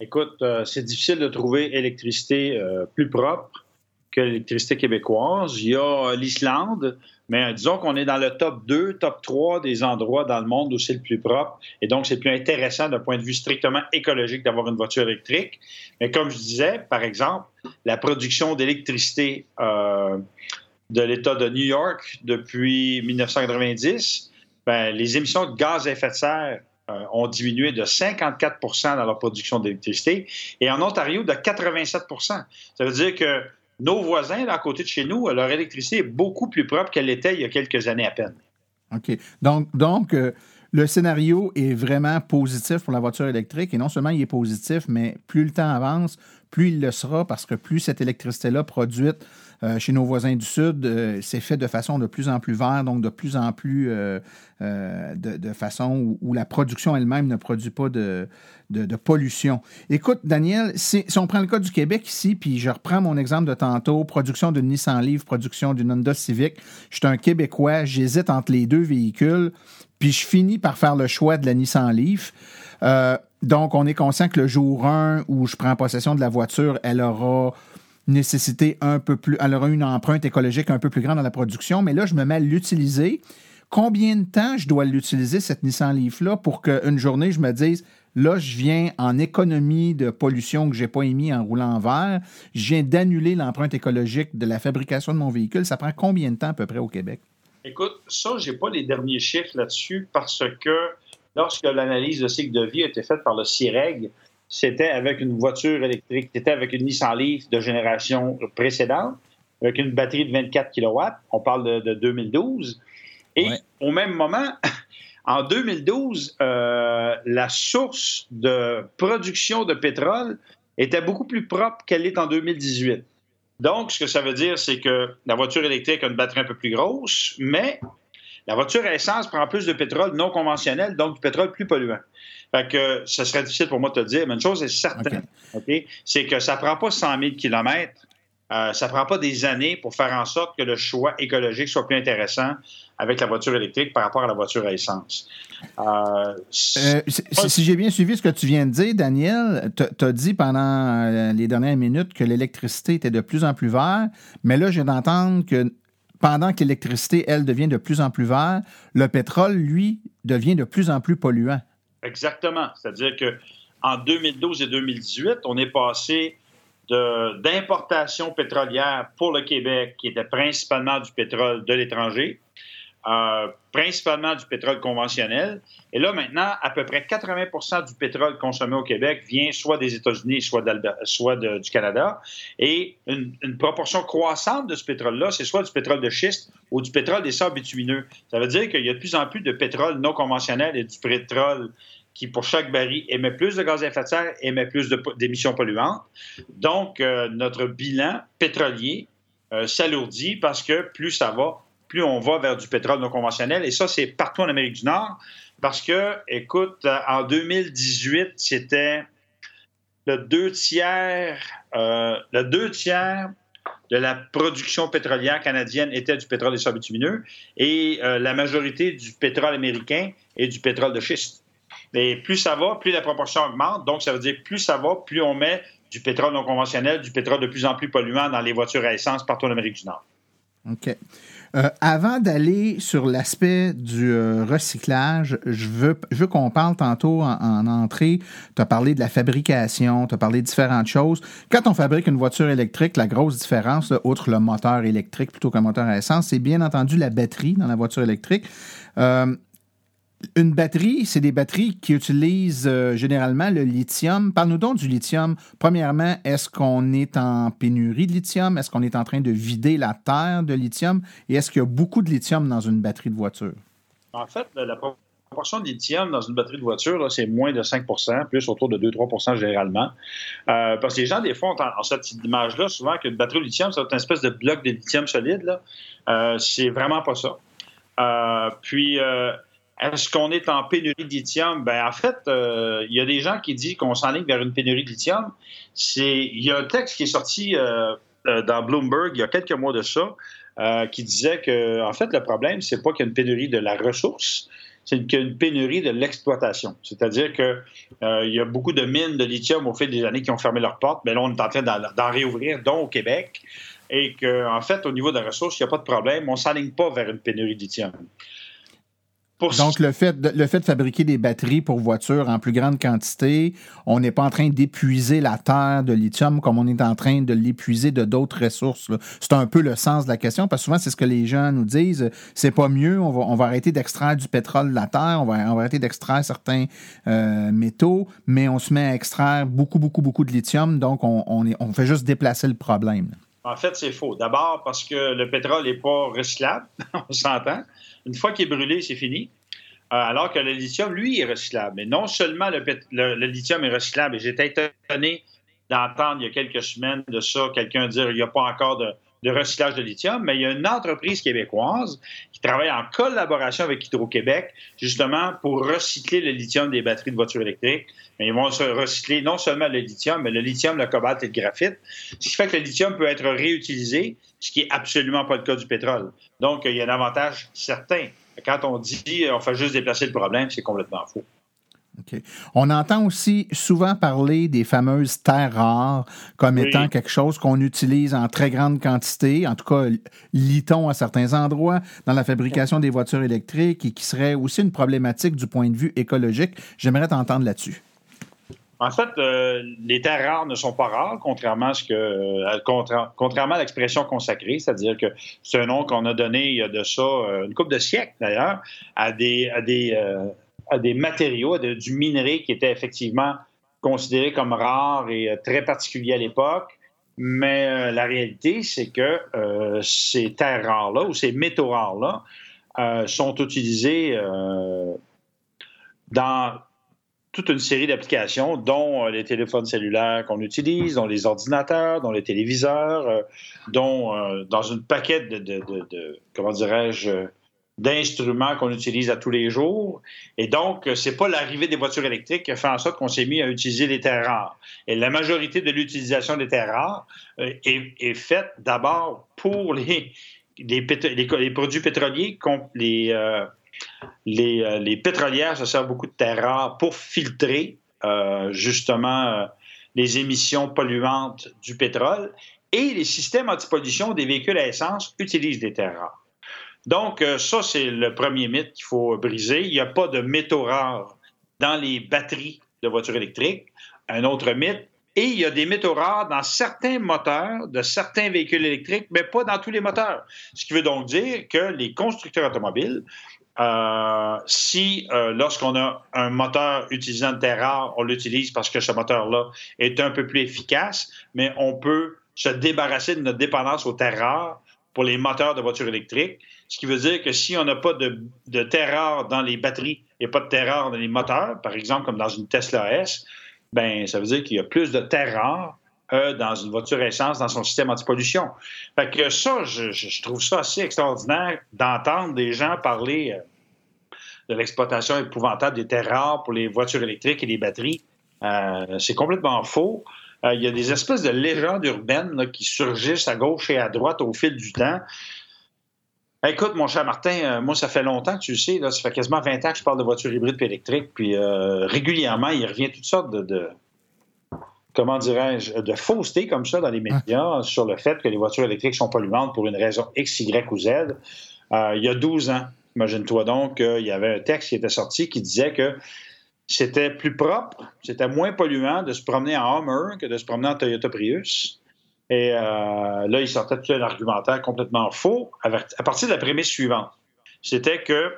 Écoute, euh, c'est difficile de trouver électricité euh, plus propre que l'électricité québécoise. Il y a l'Islande, mais disons qu'on est dans le top 2, top 3 des endroits dans le monde où c'est le plus propre. Et donc, c'est plus intéressant d'un point de vue strictement écologique d'avoir une voiture électrique. Mais comme je disais, par exemple, la production d'électricité euh, de l'État de New York depuis 1990, ben, les émissions de gaz à effet de serre euh, ont diminué de 54% dans leur production d'électricité et en Ontario de 87% Ça veut dire que nos voisins, à côté de chez nous, leur électricité est beaucoup plus propre qu'elle l'était il y a quelques années à peine. OK. Donc, euh, le scénario est vraiment positif pour la voiture électrique et non seulement il est positif, mais plus le temps avance, plus il le sera parce que plus cette électricité-là produite euh, chez nos voisins du Sud, euh, c'est fait de façon de plus en plus verte, donc de plus en plus euh, de, façon où, la production elle-même ne produit pas de, pollution. Écoute, Daniel, si, on prend le cas du Québec ici, puis je reprends mon exemple de tantôt, production d'une Nissan Leaf, production d'une Honda Civic, je suis un Québécois, j'hésite entre les deux véhicules, puis je finis par faire le choix de la Nissan Leaf. donc, on est conscient que le jour 1 où je prends possession de la voiture, elle aura nécessité un peu plus, elle aura une empreinte écologique un peu plus grande dans la production, mais là, je me mets à l'utiliser. Combien de temps je dois l'utiliser, cette Nissan Leaf-là, pour qu'une journée, je me dise, là, je viens en économie de pollution que je n'ai pas émis en roulant en vert, je viens d'annuler l'empreinte écologique de la fabrication de mon véhicule. Ça prend combien de temps à peu près au Québec? Écoute, ça, je n'ai pas les derniers chiffres là-dessus parce que lorsque l'analyse de cycle de vie a été faite par le CIREG, c'était avec une voiture électrique, c'était avec une Nissan Leaf de génération précédente, avec une batterie de 24 kW. On parle de, 2012. Et au même moment, en 2012, euh, la source de production de pétrole était beaucoup plus propre qu'elle est en 2018. Donc, ce que ça veut dire, c'est que la voiture électrique a une batterie un peu plus grosse, mais la voiture à essence prend plus de pétrole non conventionnel, donc du pétrole plus polluant. Fait que ce serait difficile pour moi de te le dire, mais une chose est certaine, c'est que ça prend pas 100 000 kilomètres, euh, ça prend pas des années pour faire en sorte que le choix écologique soit plus intéressant avec la voiture électrique par rapport à la voiture à essence. Euh, euh, si, j'ai bien suivi ce que tu viens de dire, Daniel, tu as dit pendant les dernières minutes que l'électricité était de plus en plus verte, mais là, je viens d'entendre que pendant que l'électricité, elle, devient de plus en plus verte, le pétrole, lui, devient de plus en plus polluant. Exactement. C'est-à-dire qu'en 2012 et 2018, on est passé d'importation pétrolière pour le Québec, qui était principalement du pétrole de l'étranger, euh, principalement du pétrole conventionnel. Et là, maintenant, à peu près 80% du pétrole consommé au Québec vient soit des États-Unis, soit, soit du Canada. Et une, une proportion croissante de ce pétrole-là, c'est soit du pétrole de schiste ou du pétrole des sables bitumineux. Ça veut dire qu'il y a de plus en plus de pétrole non conventionnel et du pétrole qui, pour chaque baril, émet plus de gaz à effet de serre, émet plus d'émissions polluantes. Donc, euh, notre bilan pétrolier euh, s'alourdit parce que plus ça va, plus on va vers du pétrole non conventionnel. Et ça, c'est partout en Amérique du Nord. Parce que, écoute, euh, en 2018, c'était le deux tiers, le deux tiers de la production pétrolière canadienne était du pétrole des sables bitumineux et la majorité du pétrole américain est du pétrole de schiste. Mais plus ça va, plus la proportion augmente. Donc, ça veut dire plus ça va, plus on met du pétrole non conventionnel, du pétrole de plus en plus polluant dans les voitures à essence partout en Amérique du Nord. OK. Euh, avant d'aller sur l'aspect du euh, recyclage, je veux, je veux qu'on parle tantôt en, entrée. Tu as parlé de la fabrication, tu as parlé de différentes choses. Quand on fabrique une voiture électrique, la grosse différence, outre le moteur électrique plutôt qu'un moteur à essence, c'est bien entendu la batterie dans la voiture électrique. Euh, une batterie, c'est des batteries qui utilisent euh, généralement le lithium. Parle-nous donc du lithium. Premièrement, est-ce qu'on est en pénurie de lithium? Est-ce qu'on est en train de vider la terre de lithium? Et est-ce qu'il y a beaucoup de lithium dans une batterie de voiture? En fait, la proportion de lithium dans une batterie de voiture, c'est moins de 5% plus autour de 2-3% généralement. Euh, parce que les gens, des fois, ont, cette image-là, souvent, qu'une batterie de lithium, c'est une espèce de bloc de lithium solide. Euh, c'est vraiment pas ça. puis, est-ce qu'on est en pénurie de lithium? Ben, en fait, euh, il y a des gens qui disent qu'on s'enligne vers une pénurie de lithium. Il y a un texte qui est sorti euh, euh, dans Bloomberg il y a quelques mois de ça qui disait que, en fait, le problème, c'est pas qu'il y a une pénurie de la ressource, c'est qu'il y a une pénurie de l'exploitation. C'est-à-dire qu'il y a beaucoup de mines de lithium au fil des années qui ont fermé leurs portes, mais là, on est en train d'en réouvrir, dont au Québec, et qu'en en fait, au niveau de la ressource, il n'y a pas de problème. On ne s'enligne pas vers une pénurie de lithium. Donc, le fait, de, le fait de fabriquer des batteries pour voitures en plus grande quantité, on n'est pas en train d'épuiser la terre de lithium comme on est en train de l'épuiser de d'autres ressources. C'est un peu le sens de la question, parce que souvent, c'est ce que les gens nous disent. C'est pas mieux, on va, on va arrêter d'extraire du pétrole de la terre, on va, on va arrêter d'extraire certains euh, métaux, mais on se met à extraire beaucoup, beaucoup, beaucoup de lithium, donc on, on, est, on fait juste déplacer le problème. En fait, c'est faux. D'abord parce que le pétrole n'est pas recyclable, on s'entend. Une fois qu'il est brûlé, c'est fini. Euh, alors que le lithium, lui, est recyclable. Mais non seulement le, lithium est recyclable, et j'étais étonné d'entendre il y a quelques semaines de ça, quelqu'un dire qu'il n'y a pas encore de, recyclage de lithium, mais il y a une entreprise québécoise qui travaille en collaboration avec Hydro-Québec, justement pour recycler le lithium des batteries de voitures électriques. Ils vont se recycler non seulement le lithium, mais le lithium, le cobalt et le graphite, ce qui fait que le lithium peut être réutilisé, ce qui n'est absolument pas le cas du pétrole. Donc, il y a un avantage certain. Quand on dit on fait juste déplacer le problème, c'est complètement faux. On entend aussi souvent parler des fameuses terres rares comme étant quelque chose qu'on utilise en très grande quantité, en tout cas, lit-on à certains endroits, dans la fabrication des voitures électriques et qui serait aussi une problématique du point de vue écologique. J'aimerais t'entendre là-dessus. En fait, euh, les terres rares ne sont pas rares, contrairement à ce que, euh, contrairement à l'expression consacrée, c'est-à-dire que c'est un nom qu'on a donné il y a de ça euh, une couple de siècles d'ailleurs à des à des à des matériaux, à du minerai qui était effectivement considéré comme rare et très particulier à l'époque. Mais la réalité, c'est que ces terres rares-là ou ces métaux rares-là sont utilisés dans toute une série d'applications, dont euh, les téléphones cellulaires qu'on utilise, dont les ordinateurs, dont les téléviseurs, euh, dont euh, dans une paquette de, comment dirais-je, d'instruments qu'on utilise à tous les jours. Et donc, c'est pas l'arrivée des voitures électriques qui a fait en sorte qu'on s'est mis à utiliser les terres rares. Et la majorité de l'utilisation des terres rares est, faite d'abord pour les, produits pétroliers, les, les, pétrolières se servent beaucoup de terres rares pour filtrer euh, justement euh, les émissions polluantes du pétrole et les systèmes antipollution des véhicules à essence utilisent des terres rares. Donc, ça, c'est le premier mythe qu'il faut briser. Il n'y a pas de métaux rares dans les batteries de voitures électriques. Un autre mythe, et il y a des métaux rares dans certains moteurs de certains véhicules électriques, mais pas dans tous les moteurs. Ce qui veut donc dire que les constructeurs automobiles euh, si euh, lorsqu'on a un moteur utilisant de terre rare, on l'utilise parce que ce moteur-là est un peu plus efficace, mais on peut se débarrasser de notre dépendance aux terres rares pour les moteurs de voitures électriques. Ce qui veut dire que si on n'a pas de, de terre rare dans les batteries et pas de terre rare dans les moteurs, par exemple comme dans une Tesla S, ben ça veut dire qu'il y a plus de terre rare euh, dans une voiture essence, dans son système antipollution. Fait que ça, je, trouve ça assez extraordinaire d'entendre des gens parler euh, de l'exploitation épouvantable des terres rares pour les voitures électriques et les batteries. Euh, c'est complètement faux. il y a des espèces de légendes urbaines qui surgissent à gauche et à droite au fil du temps. Écoute, mon cher Martin, moi, ça fait longtemps que tu le sais, ça fait quasiment 20 ans que je parle de voitures hybrides et électriques, puis régulièrement, il revient toutes sortes de comment dirais-je, de fausseté comme ça dans les médias sur le fait que les voitures électriques sont polluantes pour une raison X, Y ou Z. Euh, il y a 12 ans, imagine-toi donc qu'il y avait un texte qui était sorti qui disait que c'était plus propre, c'était moins polluant de se promener en Hummer que de se promener en Toyota Prius. Et euh, là, il sortait tout un argumentaire complètement faux à partir de la prémisse suivante. C'était que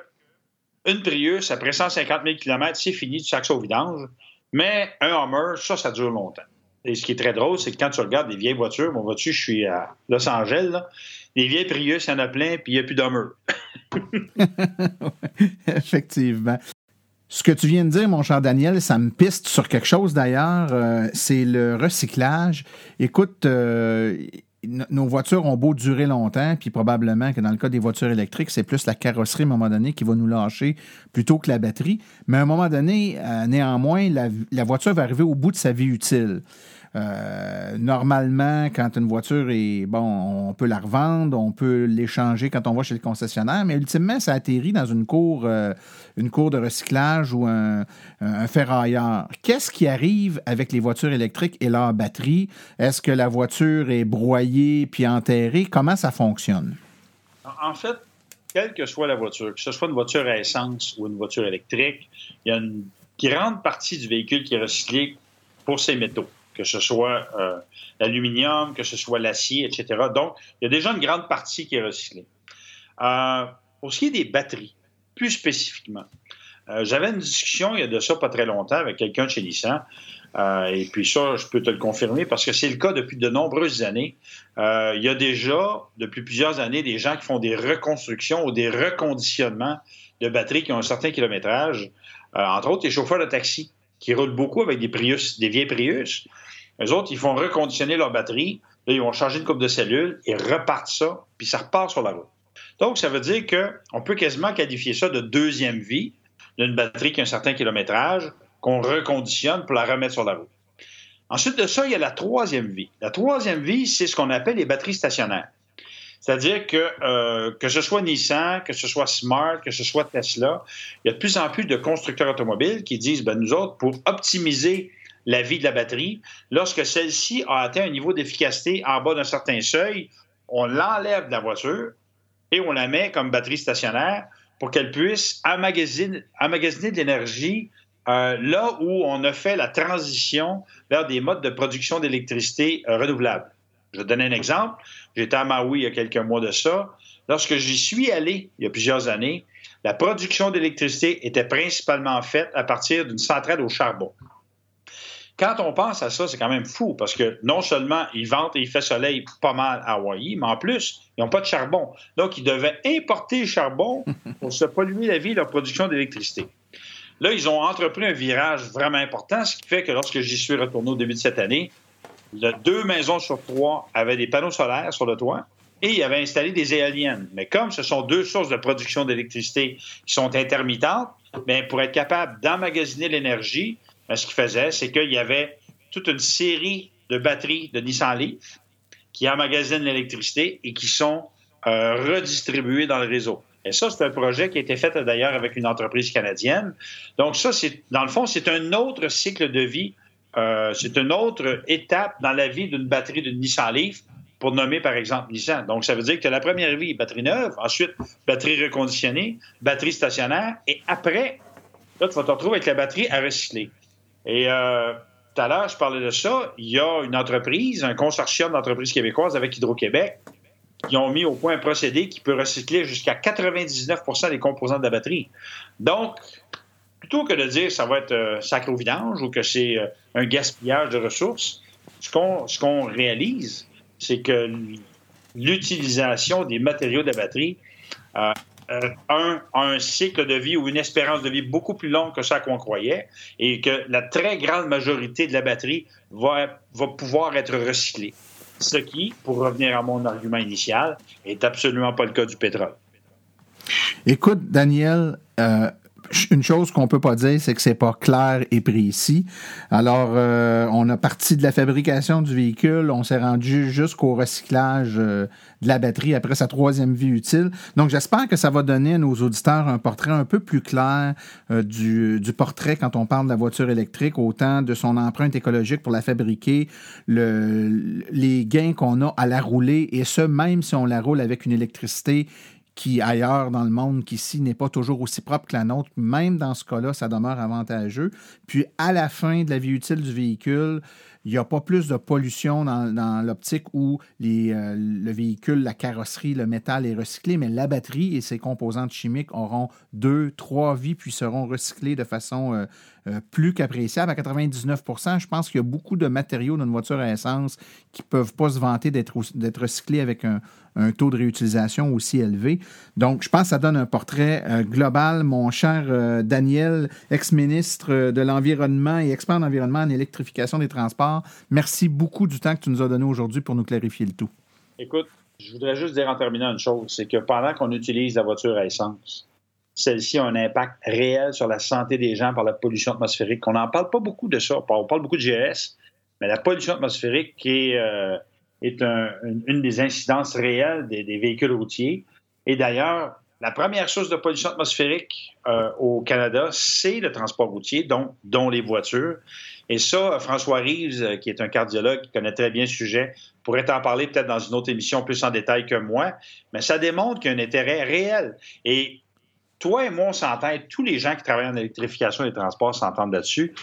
une Prius, après 150 000 km, c'est fini, tu sacs ça au vidange. Mais un Hummer, ça, ça dure longtemps. Et ce qui est très drôle, c'est que quand tu regardes des vieilles voitures, mon voiture, je suis à Los Angeles, les vieilles Prius, il y en a plein, puis il n'y a plus d'Hummer. Effectivement. Ce que tu viens de dire, mon cher Daniel, ça me piste sur quelque chose d'ailleurs, euh, c'est le recyclage. Écoute, euh, nos voitures ont beau durer longtemps, puis probablement que dans le cas des voitures électriques, c'est plus la carrosserie à un moment donné qui va nous lâcher plutôt que la batterie. Mais à un moment donné, euh, néanmoins, la, voiture va arriver au bout de sa vie utile. Euh, normalement, quand une voiture est bon, on peut la revendre, on peut l'échanger quand on va chez le concessionnaire, mais ultimement, ça atterrit dans une cour, euh, une cour de recyclage ou un, ferrailleur. Qu'est-ce qui arrive avec les voitures électriques et leur batterie? Est-ce que la voiture est broyée puis enterrée? Comment ça fonctionne? En fait, quelle que soit la voiture, que ce soit une voiture à essence ou une voiture électrique, il y a une grande partie du véhicule qui est recyclé pour ses métaux que ce soit euh, l'aluminium, que ce soit l'acier, etc. Donc, il y a déjà une grande partie qui est recyclée. Euh, pour ce qui est des batteries, plus spécifiquement, euh, j'avais une discussion il y a de ça pas très longtemps avec quelqu'un de chez Nissan. et puis ça, je peux te le confirmer parce que c'est le cas depuis de nombreuses années. il y a déjà, depuis plusieurs années, des gens qui font des reconstructions ou des reconditionnements de batteries qui ont un certain kilométrage. entre autres, les chauffeurs de taxi qui roulent beaucoup avec des Prius, des vieilles Prius. Les autres, ils font reconditionner leur batterie. Là, ils vont changer une coupe de cellules, ils repartent ça, puis ça repart sur la route. Donc, ça veut dire qu'on peut quasiment qualifier ça de deuxième vie d'une batterie qui a un certain kilométrage, qu'on reconditionne pour la remettre sur la route. Ensuite de ça, il y a la troisième vie. La troisième vie, c'est ce qu'on appelle les batteries stationnaires. C'est-à-dire que euh, que ce soit Nissan, que ce soit Smart, que ce soit Tesla, il y a de plus en plus de constructeurs automobiles qui disent, ben, nous autres, pour optimiser la vie de la batterie, lorsque celle-ci a atteint un niveau d'efficacité en bas d'un certain seuil, on l'enlève de la voiture et on la met comme batterie stationnaire pour qu'elle puisse emmagasiner, de l'énergie euh, là où on a fait la transition vers des modes de production d'électricité euh, renouvelables. Je vais te donner un exemple. J'étais à Maui il y a quelques mois de ça. Lorsque j'y suis allé il y a plusieurs années, la production d'électricité était principalement faite à partir d'une centrale au charbon. Quand on pense à ça, c'est quand même fou parce que non seulement ils ventent et il fait soleil pas mal à Hawaii, mais en plus, ils n'ont pas de charbon. Donc, ils devaient importer le charbon pour se polluer la vie leur production d'électricité. Là, ils ont entrepris un virage vraiment important, ce qui fait que lorsque j'y suis retourné au début de cette année, deux maisons sur trois avaient des panneaux solaires sur le toit et ils avaient installé des éoliennes. Mais comme ce sont deux sources de production d'électricité qui sont intermittentes, bien, pour être capable d'emmagasiner l'énergie, ben, ce qu'ils faisaient, c'est qu'il y avait toute une série de batteries de Nissan Leaf qui emmagasinent l'électricité et qui sont euh, redistribuées dans le réseau. Et ça, c'est un projet qui a été fait d'ailleurs avec une entreprise canadienne. Donc ça, c'est dans le fond, c'est un autre cycle de vie euh, c'est une autre étape dans la vie d'une batterie d'une Nissan Leaf, pour nommer par exemple Nissan. Donc, ça veut dire que la première vie, batterie neuve, ensuite, batterie reconditionnée, batterie stationnaire, et après, là, tu vas te retrouver avec la batterie à recycler. Et euh, tout à l'heure, je parlais de ça. Il y a une entreprise, un consortium d'entreprises québécoises avec Hydro-Québec, qui ont mis au point un procédé qui peut recycler jusqu'à 99% des composants de la batterie. Donc, plutôt que de dire ça va être euh, sacré au vidange ou que c'est euh, un gaspillage de ressources, ce qu'on réalise, c'est que l'utilisation des matériaux de batterie euh, a un, cycle de vie ou une espérance de vie beaucoup plus longue que ça qu'on croyait et que la très grande majorité de la batterie va, va pouvoir être recyclée. Ce qui, pour revenir à mon argument initial, est absolument pas le cas du pétrole. Écoute, Daniel, une chose qu'on peut pas dire, c'est que c'est pas clair et précis. Alors, euh, on a parti de la fabrication du véhicule, on s'est rendu jusqu'au recyclage euh, de la batterie après sa troisième vie utile. Donc, j'espère que ça va donner à nos auditeurs un portrait un peu plus clair euh, du, portrait quand on parle de la voiture électrique, autant de son empreinte écologique pour la fabriquer, le, les gains qu'on a à la rouler, et ce, même si on la roule avec une électricité qui ailleurs dans le monde, qu'ici n'est pas toujours aussi propre que la nôtre, même dans ce cas-là, ça demeure avantageux. Puis à la fin de la vie utile du véhicule, il n'y a pas plus de pollution dans, l'optique où euh, le véhicule, la carrosserie, le métal est recyclé, mais la batterie et ses composantes chimiques auront deux, trois vies, puis seront recyclés de façon euh, euh, plus qu'appréciable. À 99% je pense qu'il y a beaucoup de matériaux dans une voiture à essence qui ne peuvent pas se vanter d'être recyclés avec un, taux de réutilisation aussi élevé. Donc, je pense que ça donne un portrait euh, global. Mon cher euh, Daniel, ex-ministre de l'Environnement et expert en environnement en électrification des transports, merci beaucoup du temps que tu nous as donné aujourd'hui pour nous clarifier le tout. Écoute, je voudrais juste dire en terminant une chose, c'est que pendant qu'on utilise la voiture à essence, celle-ci a un impact réel sur la santé des gens par la pollution atmosphérique. On n'en parle pas beaucoup de ça. On parle beaucoup de GS, mais la pollution atmosphérique est, euh, est une, des incidences réelles des, véhicules routiers. Et d'ailleurs, la première source de pollution atmosphérique euh, au Canada, c'est le transport routier, donc, dont les voitures. Et ça, François Reeves, euh, qui est un cardiologue qui connaît très bien ce sujet, pourrait en parler peut-être dans une autre émission plus en détail que moi, mais ça démontre qu'il y a un intérêt réel. Et toi et moi, on s'entend, tous les gens qui travaillent en électrification des transports s'entendent là-dessus.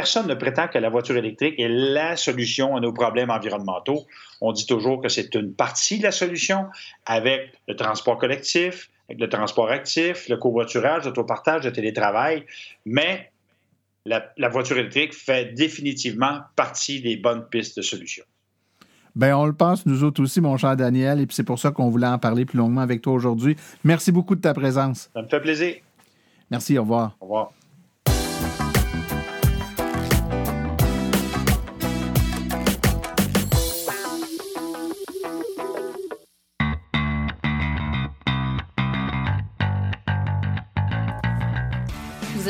Personne ne prétend que la voiture électrique est la solution à nos problèmes environnementaux. On dit toujours que c'est une partie de la solution avec le transport collectif, avec le transport actif, le covoiturage, l'autopartage, le télétravail, mais la, la voiture électrique fait définitivement partie des bonnes pistes de solution. Ben, on le pense, nous autres aussi, mon cher Daniel, et puis c'est pour ça qu'on voulait en parler plus longuement avec toi aujourd'hui. Merci beaucoup de ta présence. Ça me fait plaisir. Merci, au revoir. Au revoir.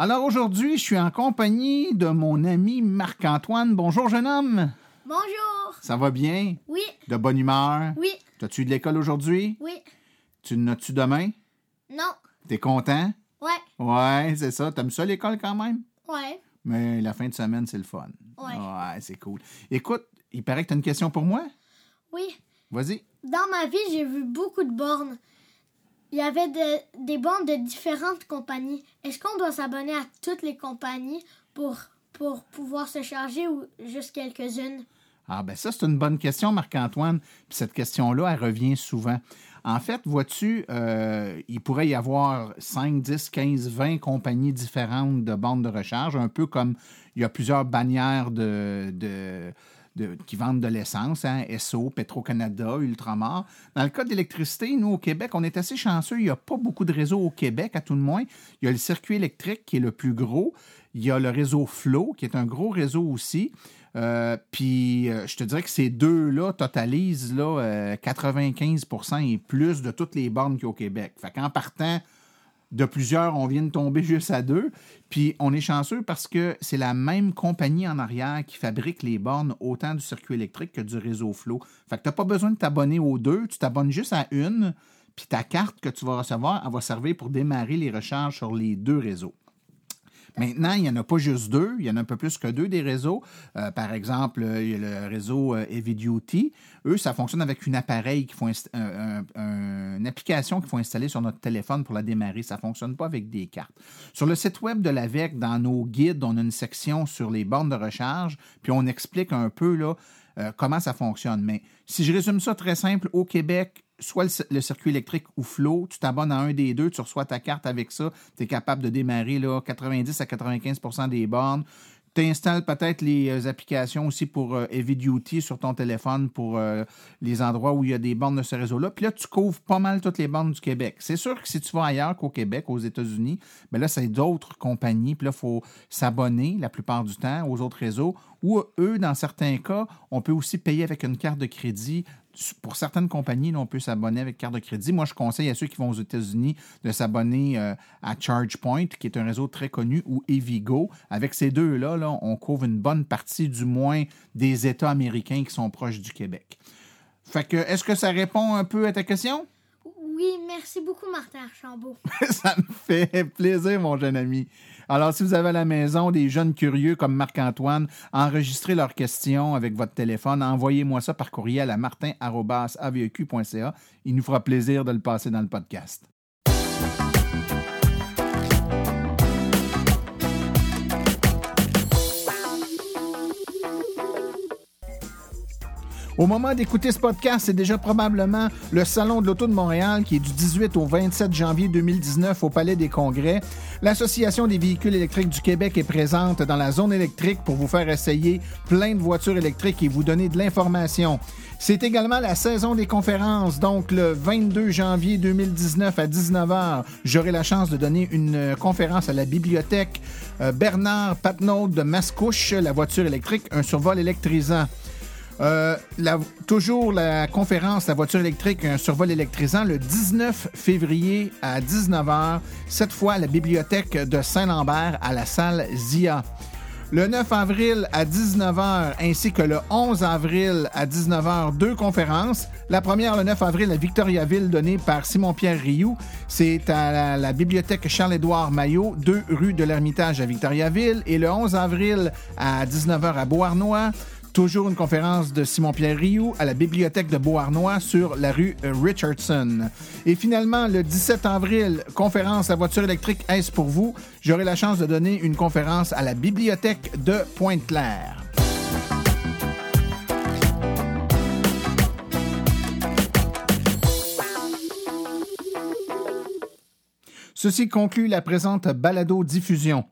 Alors aujourd'hui, je suis en compagnie de mon ami Marc-Antoine. Bonjour, jeune homme. Bonjour. Ça va bien? Oui. De bonne humeur? Oui. T'as-tu de l'école aujourd'hui? Oui. Tu n'as-tu demain? Non. T'es content? Ouais. Ouais, c'est ça. T'aimes ça l'école quand même? Ouais. Mais la fin de semaine, c'est le fun. Ouais. Ouais, c'est cool. Écoute, il paraît que tu as une question pour moi? Oui. Vas-y. Dans ma vie, j'ai vu beaucoup de bornes il y avait des bandes de différentes compagnies. Est-ce qu'on doit s'abonner à toutes les compagnies pour, pour pouvoir se charger ou juste quelques-unes? Ah ben ça, c'est une bonne question, Marc-Antoine. Puis cette question-là, elle revient souvent. En fait, vois-tu, euh, il pourrait y avoir 5, 10, 15, 20 compagnies différentes de bandes de recharge, un peu comme il y a plusieurs bannières de, de qui vendent de l'essence, hein, SO, Petro-Canada, Ultramar. Dans le cas d'électricité, nous, au Québec, on est assez chanceux. Il n'y a pas beaucoup de réseaux au Québec, à tout le moins. Il y a le circuit électrique qui est le plus gros. Il y a le réseau Flow, qui est un gros réseau aussi. Euh, puis, euh, je te dirais que ces deux-là totalisent là, 95% euh, et plus de toutes les bornes qu'il y a au Québec. Fait qu'en partant, de plusieurs, on vient de tomber juste à deux. Puis on est chanceux parce que c'est la même compagnie en arrière qui fabrique les bornes autant du circuit électrique que du réseau Flow. Fait que tu n'as pas besoin de t'abonner aux deux, tu t'abonnes juste à une, puis ta carte que tu vas recevoir, elle va servir pour démarrer les recharges sur les deux réseaux. Maintenant, il n'y en a pas juste deux, il y en a un peu plus que deux des réseaux. Euh, par exemple, il y a le réseau euh, Heavy Duty. Eux, ça fonctionne avec une appareil font une application qu'il faut installer sur notre téléphone pour la démarrer. Ça ne fonctionne pas avec des cartes. Sur le site web de l'AVEC, dans nos guides, on a une section sur les bornes de recharge, puis on explique un peu là, euh, comment ça fonctionne. Mais si je résume ça très simple, au Québec, soit le, circuit électrique ou Flow, tu t'abonnes à un des deux, tu reçois ta carte avec ça, tu es capable de démarrer là, 90 à 95% des bornes tu installes peut-être les euh, applications aussi pour euh, Heavy Duty sur ton téléphone pour euh, les endroits où il y a des bornes de ce réseau-là. Puis là, tu couvres pas mal toutes les bornes du Québec. C'est sûr que si tu vas ailleurs qu'au Québec, aux États-Unis, bien là, c'est d'autres compagnies. Puis là, il faut s'abonner la plupart du temps aux autres réseaux. Ou eux, dans certains cas, on peut aussi payer avec une carte de crédit pour certaines compagnies, on peut s'abonner avec carte de crédit. Moi, je conseille à ceux qui vont aux États-Unis de s'abonner euh, à ChargePoint, qui est un réseau très connu, ou Evigo. Avec ces deux-là, là, on couvre une bonne partie, du moins, des États américains qui sont proches du Québec. Fait que, est-ce que ça répond un peu à ta question? Oui, merci beaucoup, Martin Archambault. ça me fait plaisir, mon jeune ami. Alors, si vous avez à la maison des jeunes curieux comme Marc-Antoine, enregistrez leurs questions avec votre téléphone. Envoyez-moi ça par courriel à martin.aveq.ca. Il nous fera plaisir de le passer dans le podcast. Au moment d'écouter ce podcast, c'est déjà probablement le Salon de l'Auto de Montréal qui est du 18 au 27 janvier 2019 au Palais des Congrès. L'Association des véhicules électriques du Québec est présente dans la zone électrique pour vous faire essayer plein de voitures électriques et vous donner de l'information. C'est également la saison des conférences, donc le 22 janvier 2019 à 19h, j'aurai la chance de donner une conférence à la bibliothèque euh, Bernard Patnaud de Mascouche, la voiture électrique, un survol électrisant. Euh, toujours la conférence La voiture électrique, un survol électrisant, le 19 février à 19h, cette fois à la bibliothèque de Saint-Lambert à la salle ZIA. Le 9 avril à 19h ainsi que le 11 avril à 19h, deux conférences. La première le 9 avril à Victoriaville donnée par Simon-Pierre Rioux. C'est à la, la bibliothèque Charles-Édouard Maillot, 2 rue de l'Ermitage à Victoriaville. Et le 11 avril à 19h à Beauharnois. Toujours une conférence de Simon-Pierre Rioux à la bibliothèque de Beauharnois sur la rue Richardson. Et finalement, le 17 avril, conférence à voiture électrique Est-ce pour vous? J'aurai la chance de donner une conférence à la bibliothèque de Pointe-Claire. Ceci conclut la présente balado-diffusion.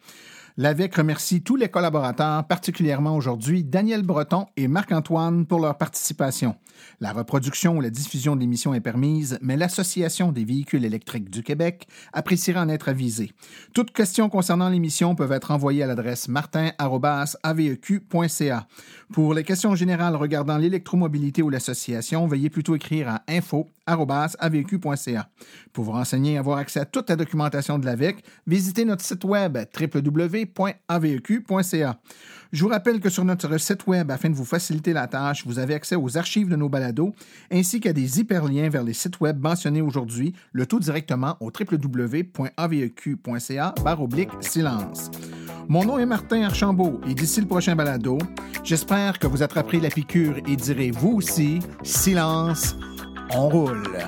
L'AVEC remercie tous les collaborateurs, particulièrement aujourd'hui Daniel Breton et Marc-Antoine pour leur participation. La reproduction ou la diffusion de l'émission est permise, mais l'Association des véhicules électriques du Québec appréciera en être avisée. Toutes questions concernant l'émission peuvent être envoyées à l'adresse martin.aveq.ca. Pour les questions générales regardant l'électromobilité ou l'association, veuillez plutôt écrire à info.aveq.ca. Pour vous renseigner et avoir accès à toute la documentation de l'AVEC, visitez notre site web www www.aveq.ca. Je vous rappelle que sur notre site web, afin de vous faciliter la tâche, vous avez accès aux archives de nos balados ainsi qu'à des hyperliens vers les sites web mentionnés aujourd'hui, le tout directement au www.aveq.ca silence. Mon nom est Martin Archambault et d'ici le prochain balado, j'espère que vous attraperez la piqûre et direz vous aussi silence, on roule.